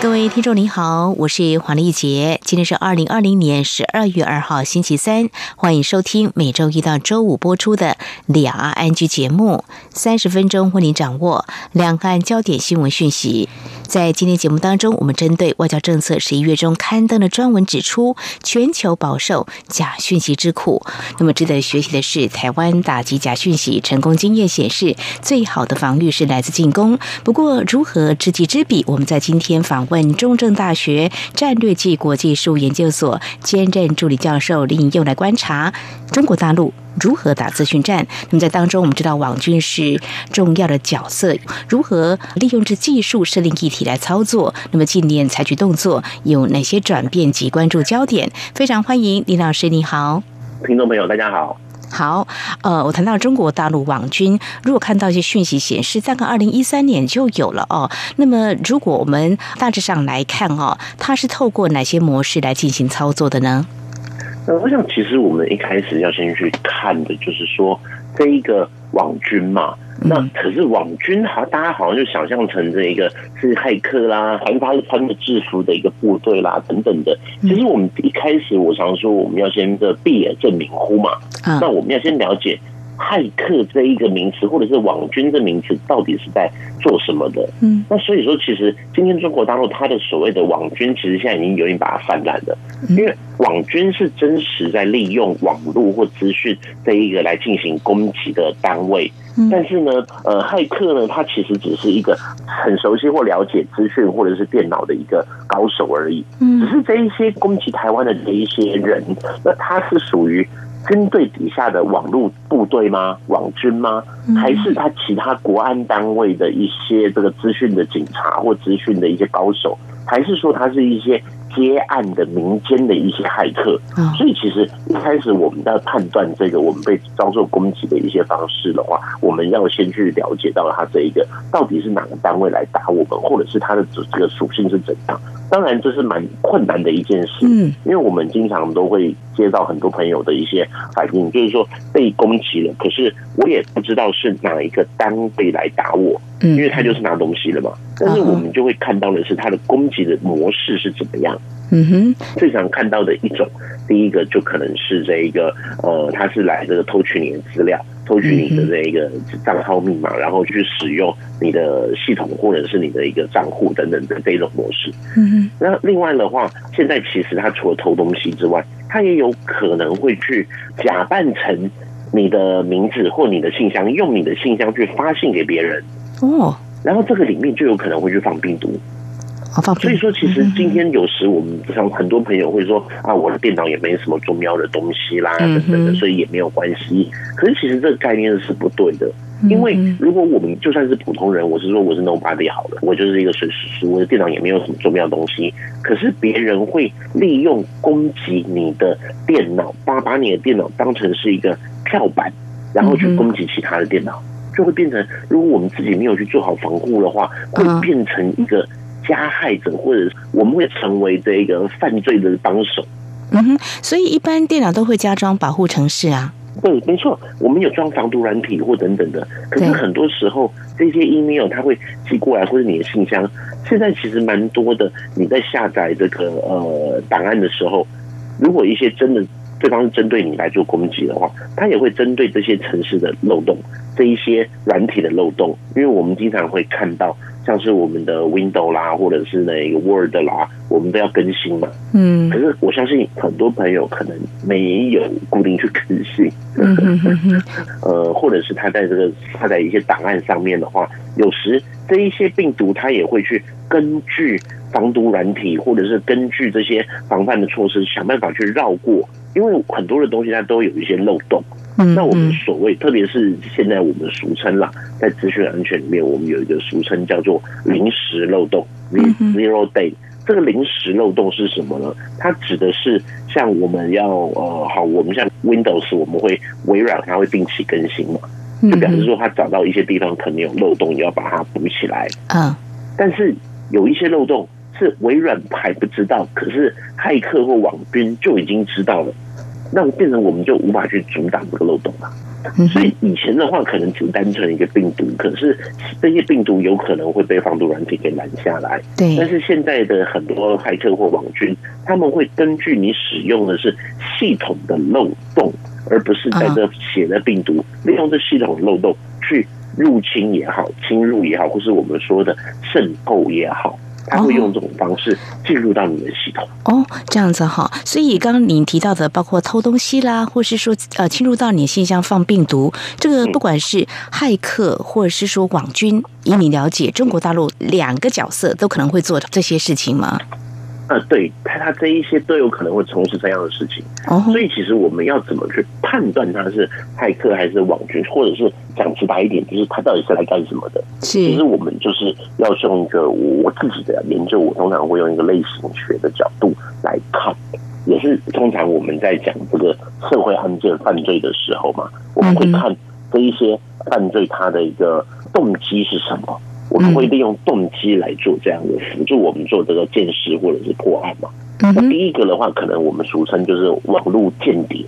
各位听众您好，我是黄丽杰，今天是二零二零年十二月二号星期三，欢迎收听每周一到周五播出的两岸安居节目，三十分钟为您掌握两岸焦点新闻讯息。在今天节目当中，我们针对外交政策十一月中刊登的专文指出，全球饱受假讯息之苦。那么值得学习的是，台湾打击假讯息成功经验显示，最好的防御是来自进攻。不过，如何知己知彼？我们在今天访问中正大学战略暨国际事务研究所兼任助理教授林佑来观察中国大陆。如何打资讯战？那么在当中，我们知道网军是重要的角色，如何利用这技术设定议题来操作？那么近年采取动作有哪些转变及关注焦点？非常欢迎林老师，你好，听众朋友大家好。好，呃，我谈到中国大陆网军，如果看到一些讯息显示，大概二零一三年就有了哦。那么如果我们大致上来看哦，它是透过哪些模式来进行操作的呢？呃我想，其实我们一开始要先去看的，就是说这一个网军嘛。那可是网军，好，大家好像就想象成这一个是骇客啦，还是他是穿着制服的一个部队啦，等等的。其实我们一开始，我常说我们要先的避而正明乎嘛。那我们要先了解。骇客这一个名词，或者是网军这名词，到底是在做什么的？嗯，那所以说，其实今天中国大陆它的所谓的网军，其实现在已经有点把它泛滥了。因为网军是真实在利用网络或资讯这一个来进行攻击的单位，但是呢，呃，骇客呢，他其实只是一个很熟悉或了解资讯或者是电脑的一个高手而已。嗯，只是这一些攻击台湾的这一些人，那他是属于。军队底下的网络部队吗？网军吗？还是他其他国安单位的一些这个资讯的警察或资讯的一些高手？还是说他是一些？接案的民间的一些骇客，所以其实一开始我们在判断这个我们被遭受攻击的一些方式的话，我们要先去了解到他这一个到底是哪个单位来打我们，或者是他的这这个属性是怎样。当然这是蛮困难的一件事，嗯，因为我们经常都会接到很多朋友的一些反应，就是说被攻击了，可是我也不知道是哪一个单位来打我，嗯，因为他就是拿东西了嘛。但是我们就会看到的是他的攻击的模式是怎么样。嗯哼，最常看到的一种，第一个就可能是这一个，呃，他是来这个偷取你的资料，偷取你的这一个账号密码，然后去使用你的系统或者是你的一个账户等等的这种模式。嗯哼，那另外的话，现在其实他除了偷东西之外，他也有可能会去假扮成你的名字或你的信箱，用你的信箱去发信给别人。哦，然后这个里面就有可能会去放病毒。所以说，其实今天有时我们像很多朋友会说啊，我的电脑也没什么重要的东西啦，等等的，所以也没有关系。可是其实这个概念是不对的，因为如果我们就算是普通人，我是说我是 nobody 好了，我就是一个损失，我的电脑也没有什么重要东西。可是别人会利用攻击你的电脑，把把你的电脑当成是一个跳板，然后去攻击其他的电脑，就会变成如果我们自己没有去做好防护的话，会变成一个。加害者，或者我们会成为这个犯罪的帮手。嗯哼，所以一般电脑都会加装保护程式啊。对，没错，我们有装防毒软体或等等的。可是很多时候，这些 email 它会寄过来，或者你的信箱，现在其实蛮多的。你在下载这个呃档案的时候，如果一些真的对方是针对你来做攻击的话，他也会针对这些城市的漏洞，这一些软体的漏洞，因为我们经常会看到。像是我们的 Windows 啦，或者是那个 Word 啦，我们都要更新嘛。嗯，可是我相信很多朋友可能没有固定去更新。呃，或者是他在这个他在一些档案上面的话，有时这一些病毒它也会去根据防毒软体，或者是根据这些防范的措施，想办法去绕过。因为很多的东西它都有一些漏洞。那我们所谓，特别是现在我们俗称啦，在资讯安全里面，我们有一个俗称叫做临时漏洞 （zero day 这个临时漏洞是什么呢？它指的是像我们要呃，好，我们像 Windows，我们会微软它会定期更新嘛，就表示说它找到一些地方可能有漏洞，要把它补起来。嗯，但是有一些漏洞是微软还不知道，可是骇客或网军就已经知道了，那变成我们就无法去阻挡这个漏洞了。所以以前的话，可能只单纯一个病毒，可是这些病毒有可能会被防毒软体给拦下来。对，但是现在的很多骇客或网军，他们会根据你使用的是系统的漏洞，而不是在这写的病毒，利用这系统漏洞去入侵也好、侵入也好，或是我们说的渗透也好。他会用这种方式进入到你的系统哦，这样子哈。所以刚刚您提到的，包括偷东西啦，或是说呃侵入到你信箱放病毒，这个不管是骇客或者是说网军，以你了解，中国大陆两个角色都可能会做这些事情吗？啊，对他，他这一些都有可能会从事这样的事情，所以其实我们要怎么去判断他是骇客还是网军，或者是讲直白一点，就是他到底是来干什么的？其实我们就是要用一个我自己的研究，我通常会用一个类型学的角度来看，也是通常我们在讲这个社会案件犯罪的时候嘛，我们会看这一些犯罪他的一个动机是什么。我们会利用动机来做这样的辅助，我们做这个鉴识或者是破案嘛。那第一个的话，可能我们俗称就是网络间谍，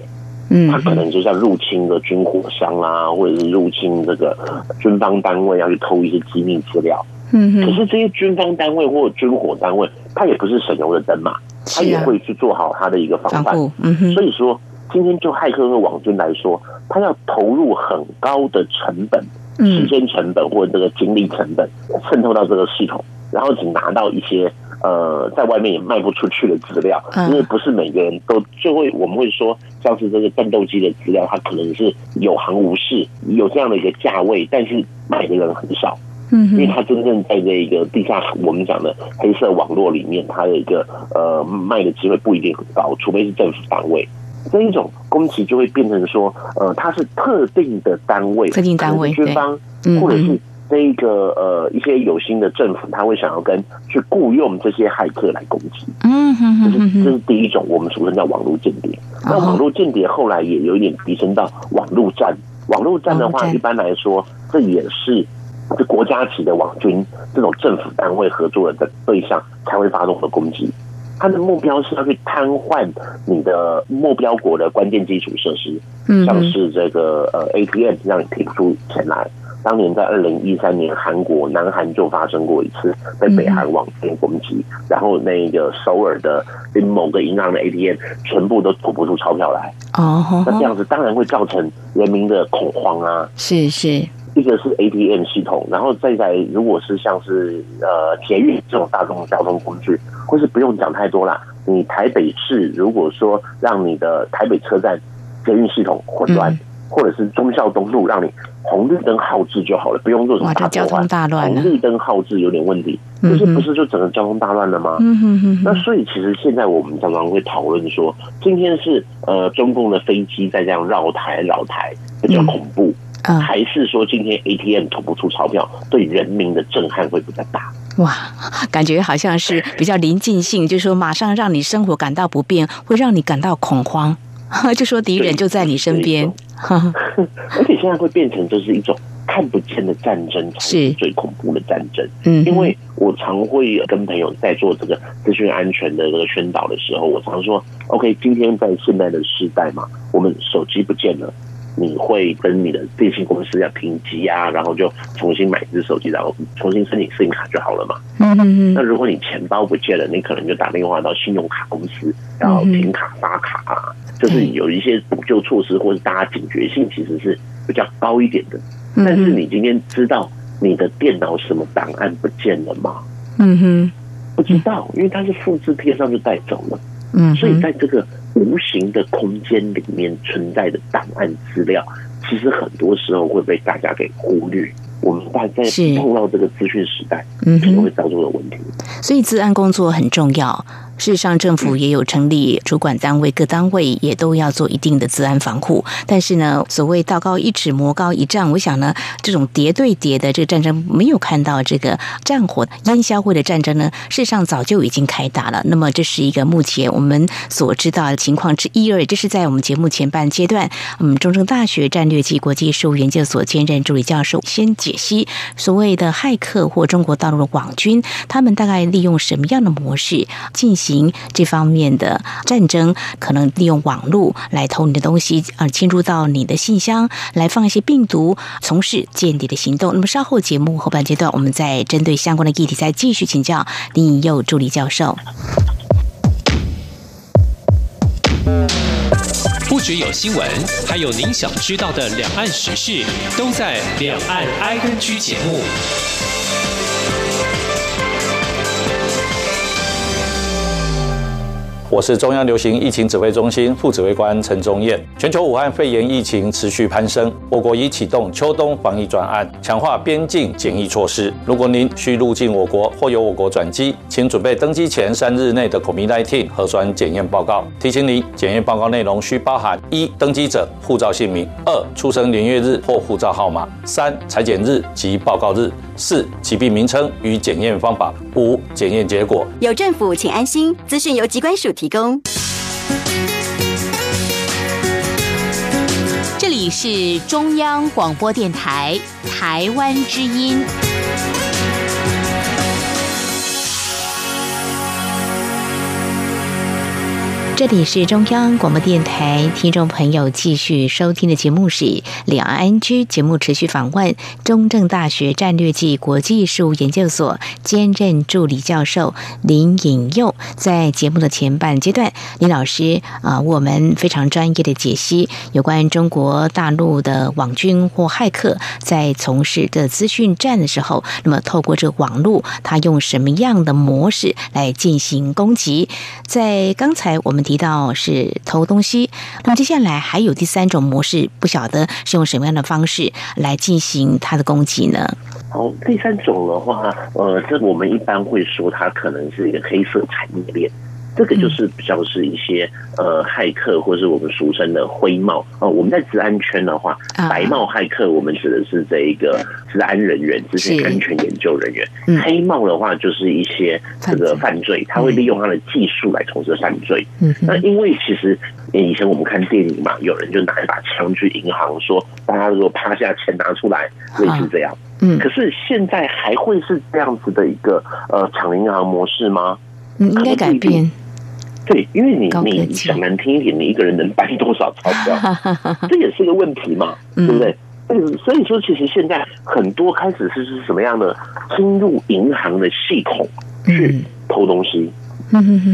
嗯，他可能就像入侵的军火商啊，或者是入侵这个军方单位要去偷一些机密资料。嗯可是这些军方单位或军火单位，他也不是省油的灯嘛，他也会去做好他的一个防范。嗯哼。所以说，今天就骇客和网军来说，他要投入很高的成本。时间成本或者这个精力成本渗透到这个系统，然后只拿到一些呃在外面也卖不出去的资料，因为不是每个人都就会我们会说像是这个战斗机的资料，它可能是有行无市，有这样的一个价位，但是买的人很少，嗯，因为它真正在这一个地下我们讲的黑色网络里面，它的一个呃卖的机会不一定很高，除非是政府单位。这一种攻击就会变成说，呃，它是特定的单位，特定单位，军方，或者是这一个呃一些有心的政府，他会想要跟去雇佣这些骇客来攻击。嗯哼，这是这是第一种，我们俗称叫网络间谍。那网络间谍后来也有一点提升到网络战。网络战的话，一般来说，这也是这国家级的网军这种政府单位合作的对象才会发动的攻击。它的目标是要去瘫痪你的目标国的关键基础设施，像是这个呃 ATM 让你提不出钱来。当年在二零一三年，韩国南韩就发生过一次被北韩网军攻击，然后那个首尔的某个银行的 ATM 全部都吐不出钞票来。哦，那这样子当然会造成人民的恐慌啊！是是。一个是 ATM 系统，然后再在如果是像是呃捷运这种大众交通工具，或是不用讲太多啦。你台北市如果说让你的台北车站捷运系统混乱，或者是忠孝东路让你红绿灯耗制就好了，不用做什么大交通大乱。红绿灯耗制有点问题，可是不是就整个交通大乱了吗？嗯哼哼。那所以其实现在我们常常会讨论说，今天是呃中共的飞机在这样绕台绕台，比较恐怖。还是说今天 ATM 吐不出钞票，对人民的震撼会比较大？哇，感觉好像是比较临近性，就是说马上让你生活感到不便，会让你感到恐慌，就说敌人就在你身边。而且现在会变成就是一种看不见的战争，是最恐怖的战争。嗯，因为我常会跟朋友在做这个资讯安全的这个宣导的时候，我常说：OK，今天在现在的时代嘛，我们手机不见了。你会跟你的电信公司要停机啊，然后就重新买一只手机，然后重新申请信用卡就好了嘛。嗯嗯嗯。那如果你钱包不见了，你可能就打电话到信用卡公司，然后停卡发卡啊，就是有一些补救措施，或者大家警觉性其实是比较高一点的。但是你今天知道你的电脑什么档案不见了吗？嗯哼，不知道，因为它是复制贴上就带走了。嗯，所以在这个。无形的空间里面存在的档案资料，其实很多时候会被大家给忽略。我们大在碰到这个资讯时代，嗯，可能会造成的问题。所以，治安工作很重要。事实上，政府也有成立主管单位，各单位也都要做一定的治安防护。但是呢，所谓道高一尺，魔高一丈，我想呢，这种叠对叠的这个战争，没有看到这个战火烟消会的战争呢，事实上早就已经开打了。那么，这是一个目前我们所知道的情况之一而已。这是在我们节目前半阶段，嗯，中正大学战略及国际事务研究所兼任助理教授先解析所谓的骇客或中国大陆的网军，他们大概利用什么样的模式进行这方面的战争？可能利用网络来偷你的东西，啊，侵入到你的信箱，来放一些病毒，从事间谍的行动。那么稍后节目后半阶段，我们再针对相关的议题再继续请教林颖佑助理教授。不只有新闻，还有您想知道的两岸时事，都在《两岸 I N G》节目。我是中央流行疫情指挥中心副指挥官陈宗彦。全球武汉肺炎疫情持续攀升，我国已启动秋冬防疫专案，强化边境检疫措施。如果您需入境我国或由我国转机，请准备登机前三日内的 COVID-19 核酸检验报告。提醒您，检验报告内容需包含：一、登机者护照姓名；二、出生年月日或护照号码；三、裁剪日及报告日；四、疾病名称与检验方法；五、检验结果。有政府，请安心。资讯由机关署。提供。这里是中央广播电台台湾之音。这里是中央广播电台，听众朋友继续收听的节目是两岸安居节目，持续访问中正大学战略暨国际事务研究所兼任助理教授林颖佑。在节目的前半阶段，林老师啊，我们非常专业的解析有关中国大陆的网军或骇客在从事的资讯战的时候，那么透过这网络，他用什么样的模式来进行攻击？在刚才我们。提到是偷东西，那么接下来还有第三种模式，不晓得是用什么样的方式来进行它的攻击呢？好，第三种的话，呃，这我们一般会说它可能是一个黑色产业链。这个就是比较是一些呃骇客，或是我们俗称的灰帽。哦。我们在治安圈的话，白帽骇客我们指的是这一个治安人员、资讯安全研究人员；黑帽的话就是一些这个犯罪，他会利用他的技术来从事犯罪。嗯。那因为其实以前我们看电影嘛，有人就拿一把枪去银行，说大家如果趴下钱拿出来，类似这样。嗯，可是现在还会是这样子的一个呃抢银行模式吗？应该改变。对，因为你你讲难听一点，你一个人能搬多少钞票，这也是个问题嘛，对不对？嗯，所以说其实现在很多开始是是什么样的侵入银行的系统去偷东西，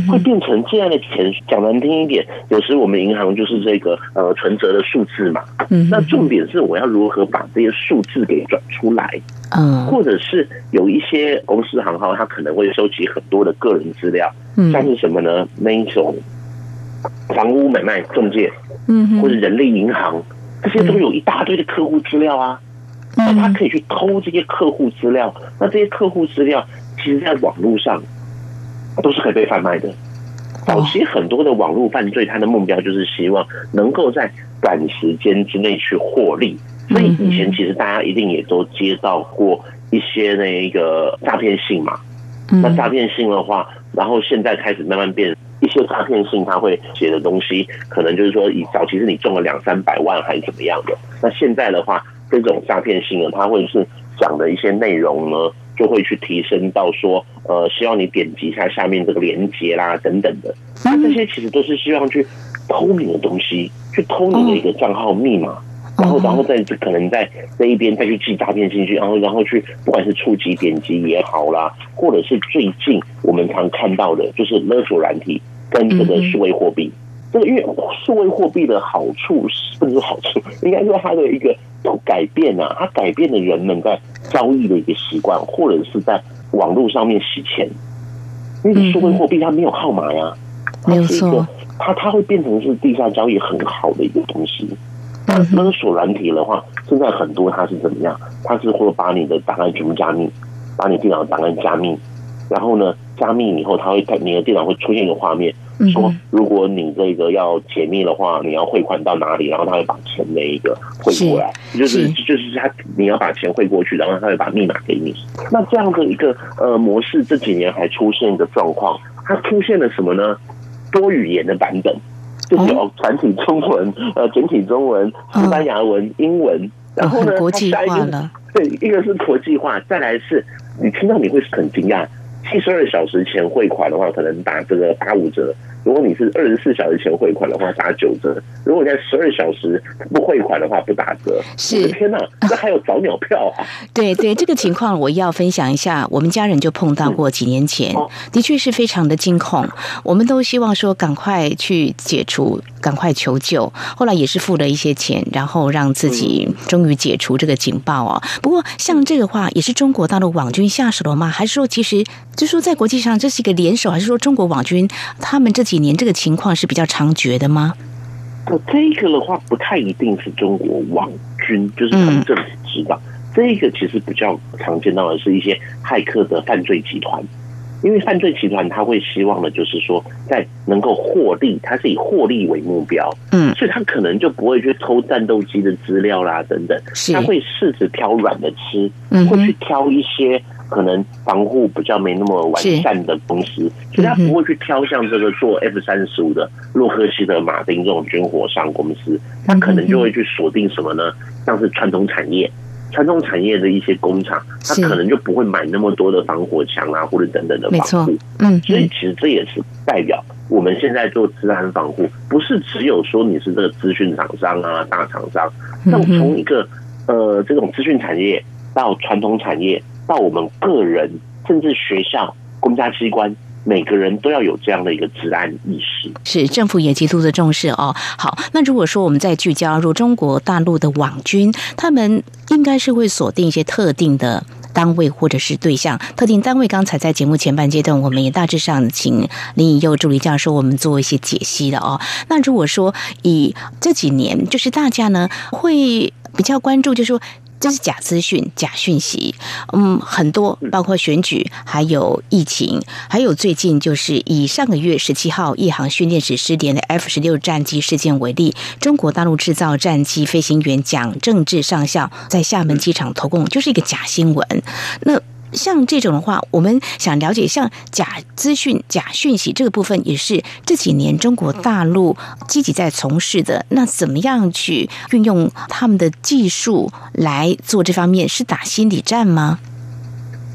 会变成这样的钱。讲难听一点，有时我们银行就是这个呃存折的数字嘛，嗯那重点是我要如何把这些数字给转出来。嗯，或者是有一些公司行号，他可能会收集很多的个人资料，像是什么呢？那一种房屋买卖中介，嗯，或者人力银行，这些都有一大堆的客户资料啊。那他可以去偷这些客户资料，那这些客户资料，其实在网络上都是可以被贩卖的。早期很多的网络犯罪，它的目标就是希望能够在短时间之内去获利。所以以前其实大家一定也都接到过一些那个诈骗信嘛，那诈骗信的话，然后现在开始慢慢变一些诈骗信，他会写的东西可能就是说，以早期是你中了两三百万还是怎么样的，那现在的话，这种诈骗信呢，它会是讲的一些内容呢，就会去提升到说，呃，希望你点击一下下面这个链接啦等等的，那这些其实都是希望去偷你的东西，去偷你的一个账号密码。然后，然后在可能在这一边再去寄诈骗信息，然后，然后去不管是触及点击也好啦，或者是最近我们常看到的，就是勒索软体跟这个数位货币。这个因为数位货币的好处是不是好处？应该说它的一个改变啊，它改变了人们在交易的一个习惯，或者是在网络上面洗钱。因为数位货币它没有号码呀，没有错，它它会变成是地下交易很好的一个东西。那勒索软体的话，现在很多它是怎么样？它是会把你的档案全部加密，把你电脑档案加密，然后呢，加密以后，它会在你的电脑会出现一个画面，说如果你这个要解密的话，你要汇款到哪里，然后他会把钱那一个汇过来，就是就是他你要把钱汇过去，然后他会把密码给你。那这样的一个呃模式，这几年还出现一个状况，它出现了什么呢？多语言的版本，就是有繁体中文、呃简体中文、西班牙文、英文，然后呢，国际化了。对，一个是国际化，再来是你听到你会很惊讶。七十二小时前汇款的话，可能打这个八五折；如果你是二十四小时前汇款的话，打九折；如果你在十二小时不汇款的话，不打折。是天哪，这还有早鸟票啊！对对，这个情况我要分享一下。我们家人就碰到过，几年前的确是非常的惊恐。我们都希望说赶快去解除，赶快求救。后来也是付了一些钱，然后让自己终于解除这个警报哦。不过像这个话，也是中国大陆网军下手了吗？还是说其实？就说在国际上这是一个联手，还是说中国网军他们这几年这个情况是比较猖獗的吗？哦，这个的话不太一定是中国网军，就是他们政府知道。这个其实比较常见到的是一些骇客的犯罪集团，因为犯罪集团他会希望的就是说在能够获利，他是以获利为目标，嗯，所以他可能就不会去偷战斗机的资料啦等等，他会试着挑软的吃，会去挑一些。可能防护比较没那么完善的公司，所以他不会去挑像这个做 F 三十五的洛克希德马丁这种军火商公司，他可能就会去锁定什么呢？像是传统产业、传统产业的一些工厂，他可能就不会买那么多的防火墙啊，或者等等的防护。嗯，所以其实这也是代表我们现在做治安防护，不是只有说你是这个资讯厂商啊、大厂商，那从一个呃这种资讯产业到传统产业。到我们个人，甚至学校、公家机关，每个人都要有这样的一个治安意识。是政府也极度的重视哦。好，那如果说我们再聚焦入中国大陆的网军，他们应该是会锁定一些特定的单位或者是对象。特定单位，刚才在节目前半阶段，我们也大致上请林以佑助理教授我们做一些解析的哦。那如果说以这几年，就是大家呢会比较关注，就是说。这是假资讯、假讯息，嗯，很多，包括选举，还有疫情，还有最近就是以上个月十七号一航训练时失联的 F 十六战机事件为例，中国大陆制造战机飞行员蒋正志上校在厦门机场投共，就是一个假新闻。那像这种的话，我们想了解，像假资讯、假讯息这个部分，也是这几年中国大陆积极在从事的。那怎么样去运用他们的技术来做这方面？是打心理战吗？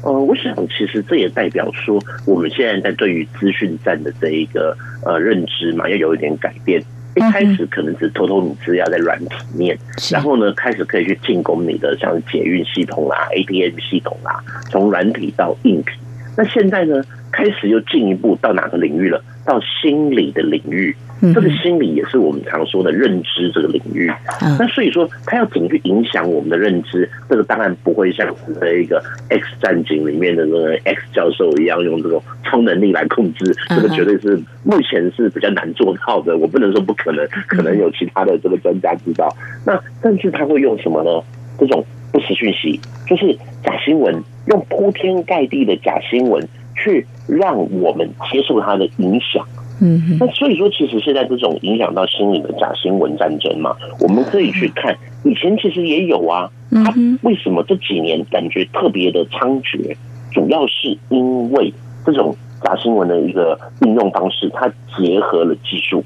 呃，我想其实这也代表说，我们现在在对于资讯战的这一个呃认知嘛，要有一点改变。一开始可能只偷偷你资料在软体面，然后呢，开始可以去进攻你的像捷运系统啊、ATM 系统啊，从软体到硬体。那现在呢，开始又进一步到哪个领域了？到心理的领域。这个心理也是我们常说的认知这个领域，那所以说它要怎么去影响我们的认知？这个当然不会像是这一个 X 战警里面的那个 X 教授一样用这种超能力来控制，这个绝对是目前是比较难做到的。我不能说不可能，可能有其他的这个专家知道。那但是他会用什么呢？这种不实讯息，就是假新闻，用铺天盖地的假新闻去让我们接受它的影响。嗯，那所以说，其实现在这种影响到心理的假新闻战争嘛，我们可以去看，以前其实也有啊。它为什么这几年感觉特别的猖獗？主要是因为这种假新闻的一个应用方式，它结合了技术，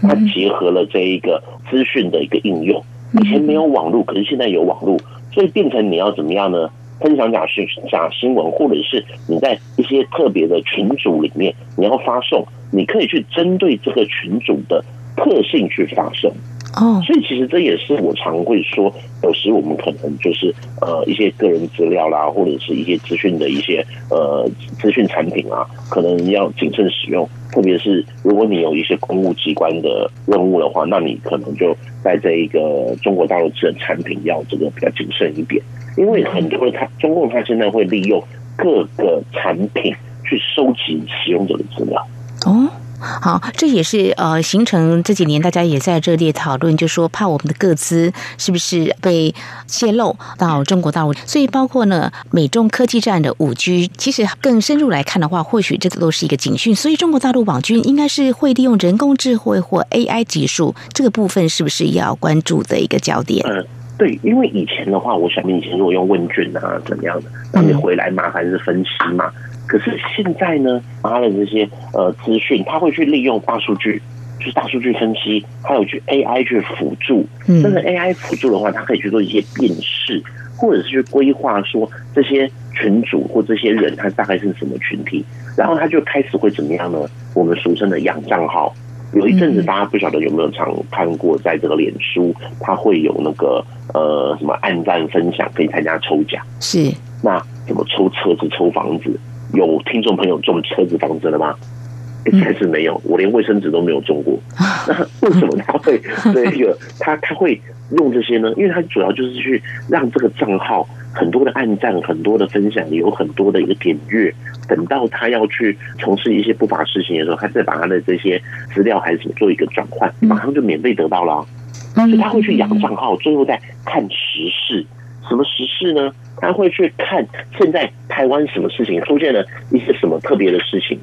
它结合了这一个资讯的一个应用。以前没有网络，可是现在有网络，所以变成你要怎么样呢？分享假讯假新闻，或者是你在一些特别的群组里面，你要发送。你可以去针对这个群组的特性去发声哦，所以其实这也是我常会说，有时我们可能就是呃一些个人资料啦，或者是一些资讯的一些呃资讯产品啊，可能要谨慎使用。特别是如果你有一些公务机关的任务的话，那你可能就在这一个中国大陆智能产品要这个比较谨慎一点，因为很多人他中共他现在会利用各个产品去收集使用者的资料。哦，好，这也是呃形成这几年大家也在热烈讨论，就说怕我们的个资是不是被泄露到中国大陆，所以包括呢美中科技战的五 G，其实更深入来看的话，或许这个都是一个警讯。所以中国大陆网军应该是会利用人工智慧或 AI 技术这个部分，是不是要关注的一个焦点？嗯，对，因为以前的话，我想以前如果用问卷啊怎么样的，那你回来麻烦是分析嘛。可是现在呢，他的这些呃资讯，他会去利用大数据，就是大数据分析，还有去 AI 去辅助。嗯但是 AI 辅助的话，它可以去做一些辨识，或者是去规划说这些群主或这些人他大概是什么群体，然后他就开始会怎么样呢？我们俗称的养账号。有一阵子，大家不晓得有没有常看过，在这个脸书，它会有那个呃什么按赞分享，可以参加抽奖。是那怎么抽车子、抽房子？有听众朋友中车子、房子了吗？嗯还是没有，我连卫生纸都没有中过。那为什么他会 这个他他会用这些呢？因为他主要就是去让这个账号很多的按赞、很多的分享，有很多的一个点阅。等到他要去从事一些不法事情的时候，他再把他的这些资料还是什么做一个转换，马上就免费得到了啊、所以他会去养账号，最后再看时事。什么时事呢？他会去看现在台湾什么事情出现了一些什么特别的事情，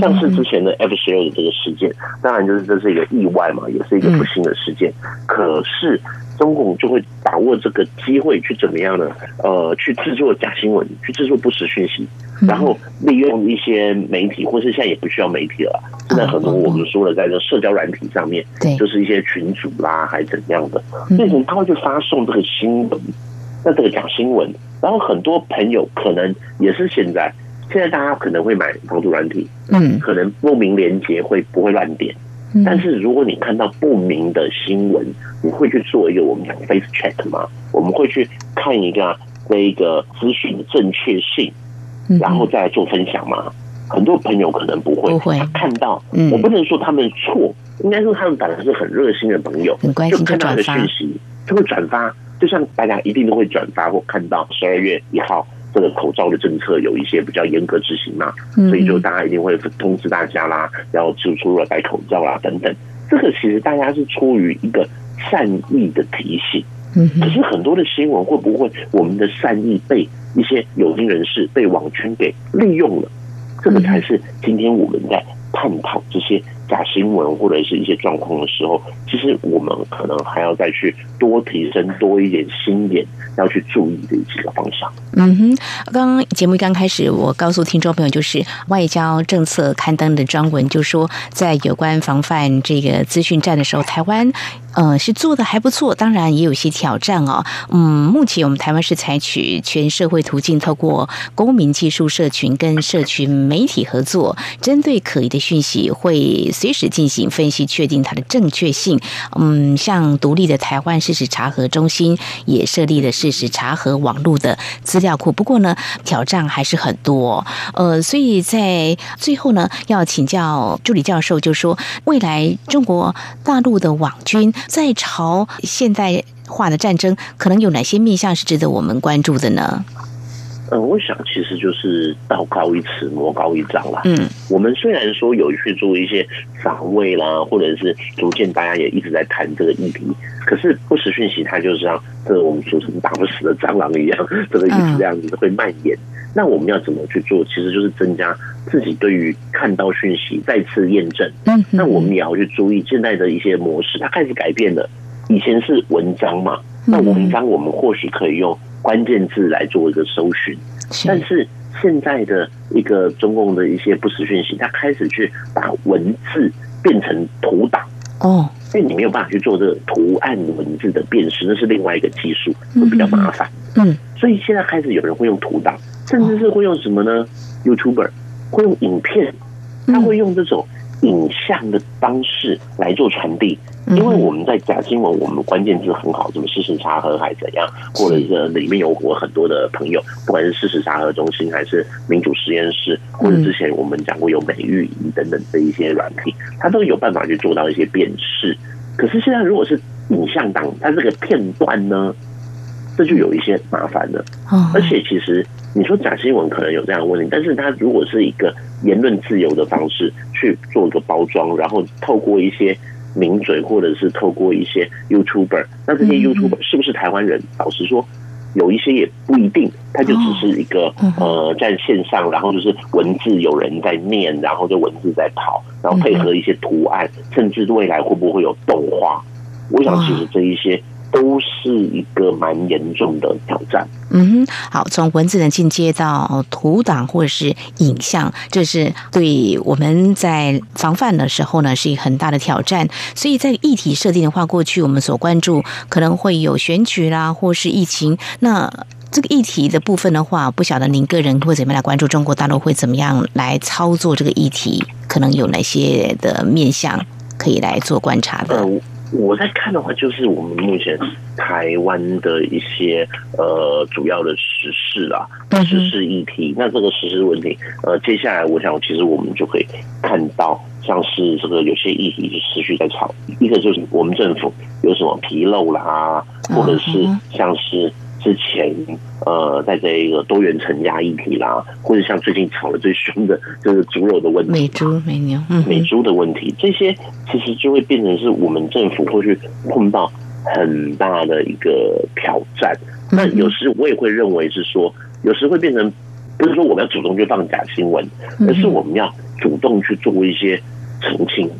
像是之前的 F 十六的这个事件，当然就是这是一个意外嘛，也是一个不幸的事件。可是中共就会把握这个机会去怎么样呢？呃，去制作假新闻，去制作不实讯息，然后利用一些媒体，或是现在也不需要媒体了，现在很多我们说了，在这社交软体上面，对就是一些群组啦，还怎样的，变成他会去发送这个新闻。那这个假新闻，然后很多朋友可能也是现在，现在大家可能会买防毒软体，嗯。可能不明连接会不会乱点，嗯。但是如果你看到不明的新闻，你会去做一个我们讲 face check 吗？我们会去看一个这一个资讯的正确性，嗯然后再来做分享吗？很多朋友可能不会，不会。他看到，嗯。我不能说他们错，应该说他们本来是很热心的朋友，很关心就看到他的讯息就会转发，就像大家一定都会转发或看到十二月一号这个口罩的政策有一些比较严格执行嘛，嗯所以就大家一定会通知大家啦，然后出出入了戴口罩啦等等。这个其实大家是出于一个善意的提醒，嗯可是很多的新闻会不会我们的善意被一些有心人士被网圈给利用了？这个才是今天我们在探讨这些假新闻或者是一些状况的时候，其实我们可能还要再去多提升多一点心眼，要去注意的几个方向。嗯哼，刚刚节目刚开始，我告诉听众朋友，就是外交政策刊登的专文，就说在有关防范这个资讯战的时候，台湾呃是做的还不错，当然也有一些挑战哦。嗯，目前我们台湾是采取全社会途径，透过公民技术社群跟社群媒体合作，针对可疑的讯息会随时进行分析，确定它的正确性。嗯，像独立的台湾事实查核中心也设立了事实查核网络的资料库。不过呢，挑战还是很多。呃，所以在最后呢，要请教助理教授，就说未来中国大陆的网军在朝现代化的战争，可能有哪些面向是值得我们关注的呢？嗯，我想其实就是道高一尺，魔高一丈啦。嗯我们虽然说有去做一些防卫啦，或者是逐渐大家也一直在谈这个议题，可是不实讯息它就是像这个我们俗称打不死的蟑螂一样，这个一直这样子会蔓延。那我们要怎么去做？其实就是增加自己对于看到讯息再次验证。嗯，那我们也要去注意现在的一些模式，它开始改变了。以前是文章嘛，那文章我们或许可以用关键字来做一个搜寻，但是是现在的一个中共的一些不实讯息，它开始去把文字变成图档，哦，所以你没有办法去做这个图案文字的辨识，那是另外一个技术，会比较麻烦。嗯所以现在开始有人会用图档，甚至是会用什么呢？YouTuber 会用影片，他会用这种影像的方式来做传递。因为我们在假新闻，我们关键字很好，什么事实查核还怎样，或者是里面有我很多的朋友，不管是事实查核中心，还是民主实验室，或者之前我们讲过有美育仪等等这一些软体，它都有办法去做到一些辨识。可是现在如果是影像档，它这个片段呢，这就有一些麻烦了。哦，而且其实你说假新闻可能有这样的问题，但是它如果是一个言论自由的方式去做一个包装，然后透过一些名嘴或者是透过一些 YouTuber，那这些 YouTuber 是不是台湾人？老实说，有一些也不一定，他就只是一个呃在线上，然后就是文字有人在念，然后就文字在跑，然后配合一些图案，甚至未来会不会有动画？我想其实这一些。都是一个蛮严重的挑战。嗯，好，从文字的进阶到图档或者是影像，这是对我们在防范的时候呢，是一个很大的挑战。所以在议题设定的话，过去我们所关注可能会有选举啦，或是疫情。那这个议题的部分的话，不晓得您个人会怎么样来关注中国大陆会怎么样来操作这个议题，可能有哪些的面向可以来做观察的。我在看的话，就是我们目前台湾的一些呃主要的时事啊，时事议题。那这个时事问题，呃，接下来我想，其实我们就可以看到，像是这个有些议题就持续在吵。一个就是我们政府有什么纰漏啦，或者是像是。之前，呃，在这一个多元成家议题啦，或者像最近吵得最凶的，就是猪肉的问题，美猪美牛，美猪的问题，这些其实就会变成是我们政府会去碰到很大的一个挑战。那有时我也会认为是说，有时会变成不是说我们要主动去放假新闻，而是我们要主动去做一些澄清。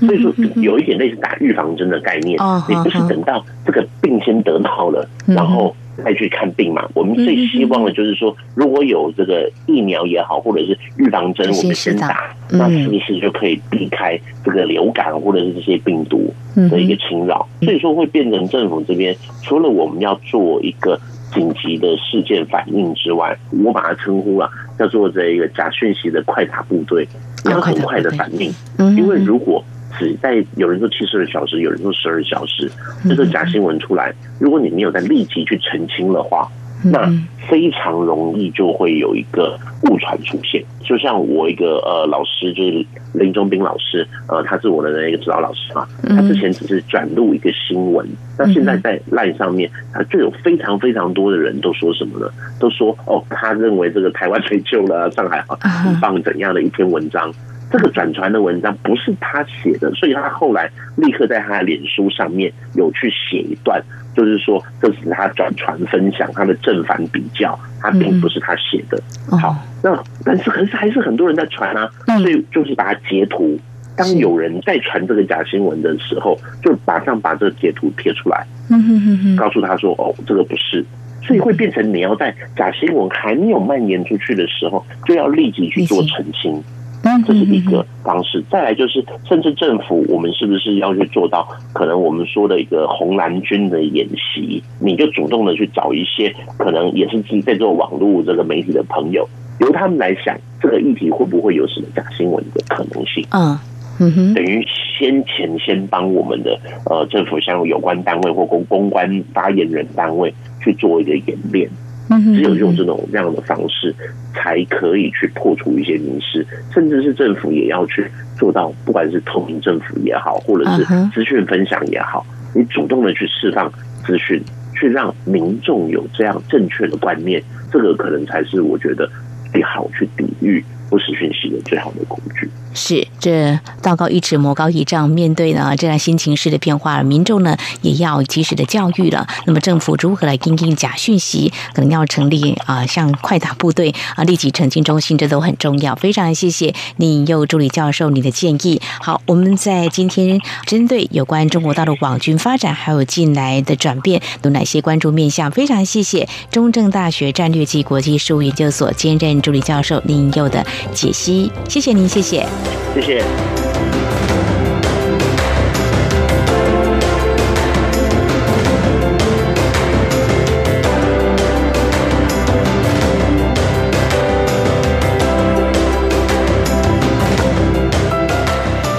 所以说，有一点类似打预防针的概念，你不是等到这个病先得到了，然后。再去看病嘛？我们最希望的就是说，如果有这个疫苗也好，或者是预防针，我们先打，那是不是就可以避开这个流感或者是这些病毒的一个侵扰？所以说会变成政府这边除了我们要做一个紧急的事件反应之外，我把它称呼了叫做这一个假讯息的快打部队，你要很快的反应，因为如果。只在有人说七十二小时，有人说十二小时，这个假新闻出来，如果你没有在立即去澄清的话，那非常容易就会有一个误传出现。就像我一个呃老师，就是林中斌老师，呃，他是我的那个指导老师嘛，他之前只是转录一个新闻，那现在在赖上面，他就有非常非常多的人都说什么呢？都说哦，他认为这个台湾 被救了，上海很棒怎样的一篇文章。这个转传的文章不是他写的，所以他后来立刻在他的脸书上面有去写一段，就是说这是他转传分享他的正反比较，他并不是他写的。好，那但是可是还是很多人在传啊，所以就是把它截图。当有人在传这个假新闻的时候，就马上把这个截图贴出来，告诉他说：“哦，这个不是。”所以会变成你要在假新闻还没有蔓延出去的时候，就要立即去做澄清。这是一个方式，再来就是，甚至政府，我们是不是要去做到？可能我们说的一个红蓝军的演习，你就主动的去找一些可能也是自己在做网络这个媒体的朋友，由他们来想这个议题会不会有什么假新闻的可能性？嗯等于先前先帮我们的呃政府像有关单位或公公关发言人单位去做一个演练。只有用这种这样的方式，才可以去破除一些迷失，甚至是政府也要去做到，不管是透明政府也好，或者是资讯分享也好，你主动的去释放资讯，去让民众有这样正确的观念，这个可能才是我觉得最好去抵御不实讯息的最好的工具。是，这道高一尺，魔高一丈。面对呢这样新情势的变化，民众呢也要及时的教育了。那么政府如何来应应假讯息？可能要成立啊，像快打部队啊，立即澄清中心，这都很重要。非常谢谢你又助理教授你的建议。好，我们在今天针对有关中国大陆网军发展还有近来的转变，有哪些关注面向？非常谢谢中正大学战略暨国际事务研究所兼任助理教授林佑的解析。谢谢您，谢谢。谢谢。